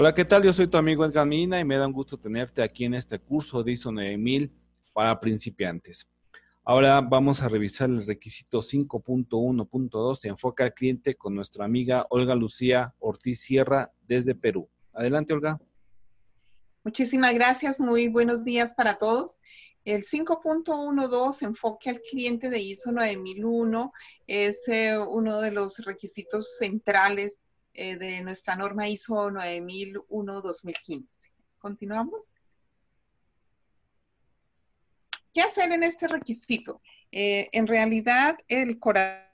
Hola, ¿qué tal? Yo soy tu amigo Edgar Mina y me da un gusto tenerte aquí en este curso de ISO 9000 para principiantes. Ahora vamos a revisar el requisito 5.1.2, enfoca al cliente con nuestra amiga Olga Lucía Ortiz Sierra desde Perú. Adelante, Olga. Muchísimas gracias, muy buenos días para todos. El 5.12, enfoque al cliente de ISO 9001, es eh, uno de los requisitos centrales eh, de nuestra norma ISO 9001-2015. ¿Continuamos? ¿Qué hacer en este requisito? Eh, en realidad, el corazón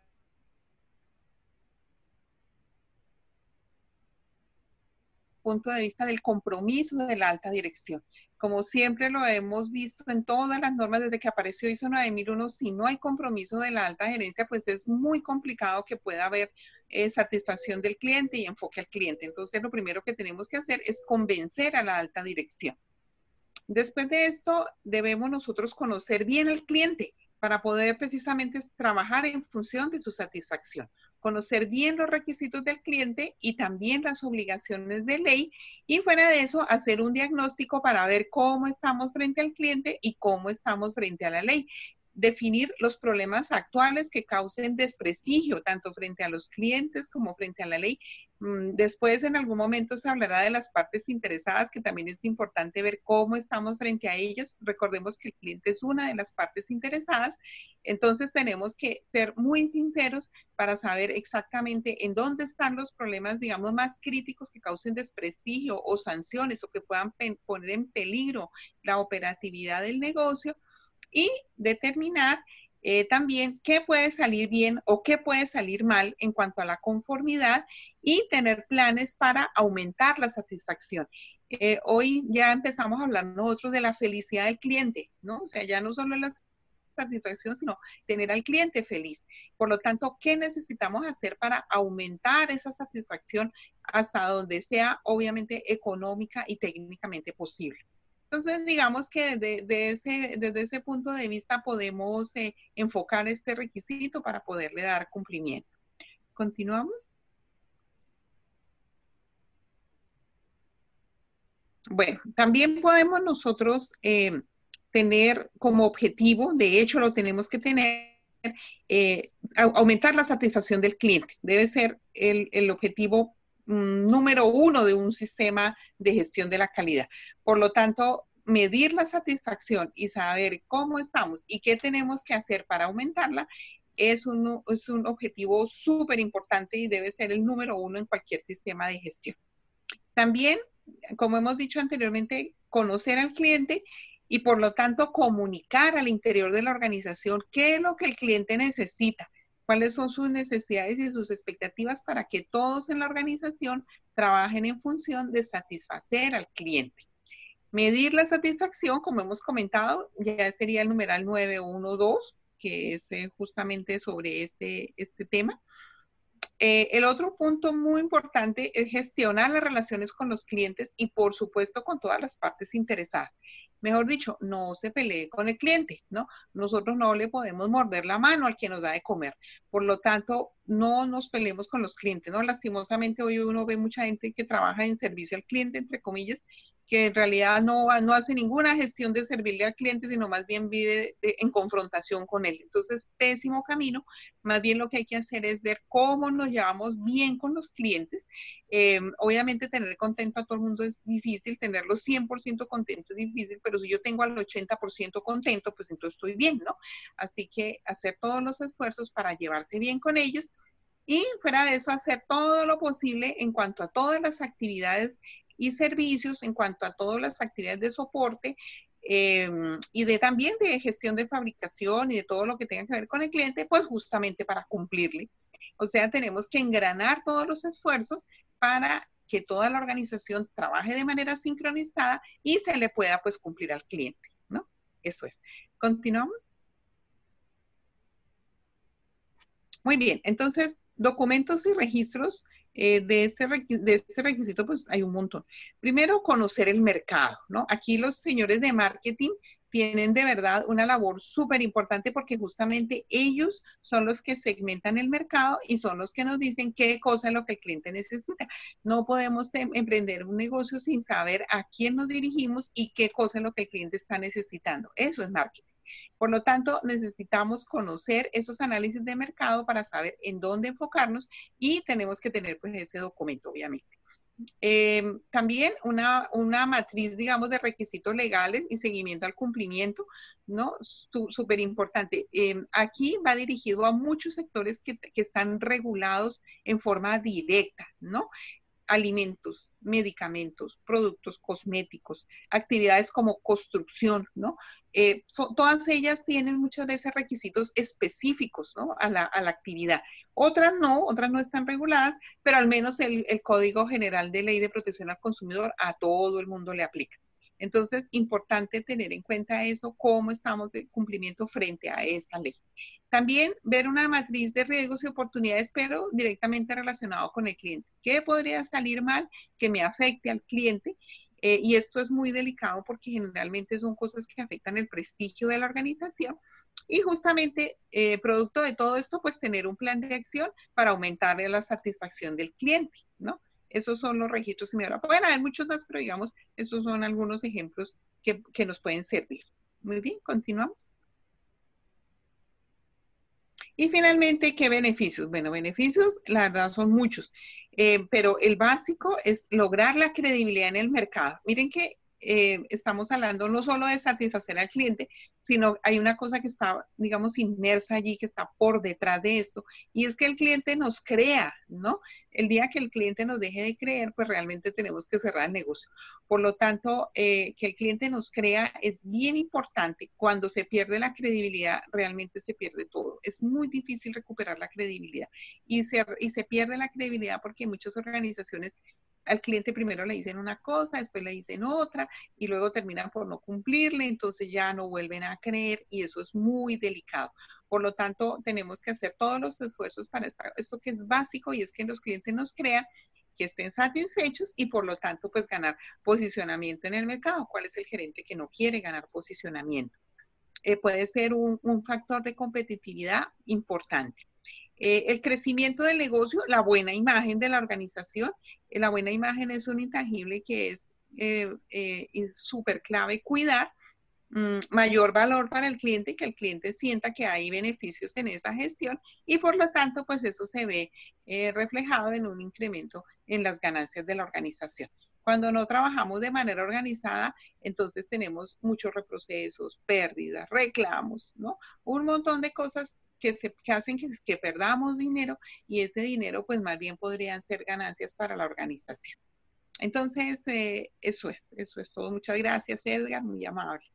punto de vista del compromiso de la alta dirección. Como siempre lo hemos visto en todas las normas desde que apareció ISO 9001, si no hay compromiso de la alta gerencia, pues es muy complicado que pueda haber eh, satisfacción del cliente y enfoque al cliente. Entonces, lo primero que tenemos que hacer es convencer a la alta dirección. Después de esto, debemos nosotros conocer bien al cliente para poder precisamente trabajar en función de su satisfacción conocer bien los requisitos del cliente y también las obligaciones de ley y fuera de eso hacer un diagnóstico para ver cómo estamos frente al cliente y cómo estamos frente a la ley definir los problemas actuales que causen desprestigio, tanto frente a los clientes como frente a la ley. Mm, después, en algún momento, se hablará de las partes interesadas, que también es importante ver cómo estamos frente a ellas. Recordemos que el cliente es una de las partes interesadas, entonces tenemos que ser muy sinceros para saber exactamente en dónde están los problemas, digamos, más críticos que causen desprestigio o sanciones o que puedan poner en peligro la operatividad del negocio y determinar eh, también qué puede salir bien o qué puede salir mal en cuanto a la conformidad y tener planes para aumentar la satisfacción. Eh, hoy ya empezamos a hablar nosotros de la felicidad del cliente, ¿no? O sea, ya no solo la satisfacción, sino tener al cliente feliz. Por lo tanto, ¿qué necesitamos hacer para aumentar esa satisfacción hasta donde sea obviamente económica y técnicamente posible? Entonces, digamos que desde, ese, punto de vista podemos eh, enfocar este requisito para poderle dar cumplimiento. ¿Continuamos? Bueno, también podemos nosotros eh, tener como objetivo, de hecho lo tenemos que tener, eh, aumentar la satisfacción del cliente. Debe ser el, el objetivo número uno de un sistema de gestión de la calidad. Por lo tanto, medir la satisfacción y saber cómo estamos y qué tenemos que hacer para aumentarla es un, es un objetivo súper importante y debe ser el número uno en cualquier sistema de gestión. También, como hemos dicho anteriormente, conocer al cliente y por lo tanto comunicar al interior de la organización qué es lo que el cliente necesita cuáles son sus necesidades y sus expectativas para que todos en la organización trabajen en función de satisfacer al cliente. Medir la satisfacción, como hemos comentado, ya sería el numeral 912, que es eh, justamente sobre este, este tema. Eh, el otro punto muy importante es gestionar las relaciones con los clientes y, por supuesto, con todas las partes interesadas mejor dicho, no se pelee con el cliente, ¿no? Nosotros no le podemos morder la mano al que nos da de comer. Por lo tanto, no nos peleemos con los clientes, ¿no? Lastimosamente hoy uno ve mucha gente que trabaja en servicio al cliente, entre comillas, que en realidad no, no hace ninguna gestión de servirle al cliente, sino más bien vive en confrontación con él. Entonces, pésimo camino. Más bien lo que hay que hacer es ver cómo nos llevamos bien con los clientes. Eh, obviamente tener contento a todo el mundo es difícil, tenerlo 100% contento es difícil, pero si yo tengo al 80% contento, pues entonces estoy bien, ¿no? Así que hacer todos los esfuerzos para llevarse bien con ellos. Y fuera de eso, hacer todo lo posible en cuanto a todas las actividades y servicios en cuanto a todas las actividades de soporte em, y de también de gestión de fabricación y de todo lo que tenga que ver con el cliente, pues justamente para cumplirle. O sea, tenemos que engranar todos los esfuerzos para que toda la organización trabaje de manera sincronizada y se le pueda pues cumplir al cliente, ¿no? Eso es. ¿Continuamos? Muy bien, entonces, documentos y registros eh, de, este de este requisito, pues hay un montón. Primero, conocer el mercado, ¿no? Aquí los señores de marketing tienen de verdad una labor súper importante porque justamente ellos son los que segmentan el mercado y son los que nos dicen qué cosa es lo que el cliente necesita. No podemos em, emprender un negocio sin saber a quién nos dirigimos y qué cosa es lo que el cliente está necesitando. Eso es marketing. Por lo tanto, necesitamos conocer esos análisis de mercado para saber en dónde enfocarnos y tenemos que tener pues ese documento, obviamente. Eh, también una, una, matriz, digamos, de requisitos legales y seguimiento al cumplimiento, ¿no? Súper importante. Eh, aquí va dirigido a muchos sectores que, que, están regulados en forma directa, ¿no? Alimentos, medicamentos, productos cosméticos, actividades como construcción, ¿no? Eh, todas ellas tienen muchas veces requisitos específicos, ¿no? A la, actividad. Otras no, otras no están reguladas, pero al menos el, el Código General de Ley de Protección al Consumidor a todo el mundo le aplica. Entonces, importante tener en cuenta eso, cómo estamos de cumplimiento frente a esta ley. También ver una matriz de riesgos y oportunidades, pero directamente relacionado con el cliente. ¿Qué podría salir mal que me afecte al cliente? Eh, y esto es muy delicado porque generalmente son cosas que afectan el prestigio de la organización. Y justamente, eh, producto de todo esto, pues tener un plan de acción para aumentar la satisfacción del cliente, ¿no? Esos son los registros y mejora. Pueden haber muchos más, pero digamos, estos son algunos ejemplos que nos pueden servir. Muy bien, continuamos. Y finalmente, ¿qué beneficios? Bueno, beneficios, la verdad, son muchos, eh, pero el básico es lograr la credibilidad en el mercado. Miren que eh, estamos hablando no solo de satisfacer al cliente, sino hay una cosa que está, digamos, inmersa allí, que está por detrás de esto, y es que el cliente nos crea, ¿no? El día que el cliente nos deje de creer, pues realmente tenemos que cerrar el negocio. Por lo tanto, eh, que el cliente nos crea es bien importante. Cuando se pierde la credibilidad, realmente se pierde todo. Es muy difícil recuperar la credibilidad y se, y se pierde la credibilidad porque muchas organizaciones al cliente primero le dicen una cosa, después le dicen otra y luego terminan por no cumplirle, entonces ya no vuelven a creer y eso es muy delicado. Por lo tanto, tenemos que hacer todos los esfuerzos para esto que es básico y es que los clientes nos crean que estén satisfechos y por lo tanto pues ganar posicionamiento en el mercado. ¿Cuál es el gerente que no quiere ganar posicionamiento? Eh, puede ser un factor de competitividad importante. Eh, el crecimiento del negocio, la buena imagen de la organización. Eh, la buena imagen es un intangible que es eh, súper clave cuidar. Mm, mayor valor para el cliente, que el cliente sienta que hay beneficios en esa gestión y por lo tanto, pues eso se ve reflejado en un incremento en las ganancias de la organización. Cuando no trabajamos de manera organizada, entonces tenemos muchos reprocesos, pérdidas, reclamos, ¿no? Un montón de cosas que, se, hacen que, perdamos dinero y ese dinero pues más bien podrían ser ganancias para la organización. Entonces, eh, eso es, eso es todo. Muchas gracias, Edgar, muy amable.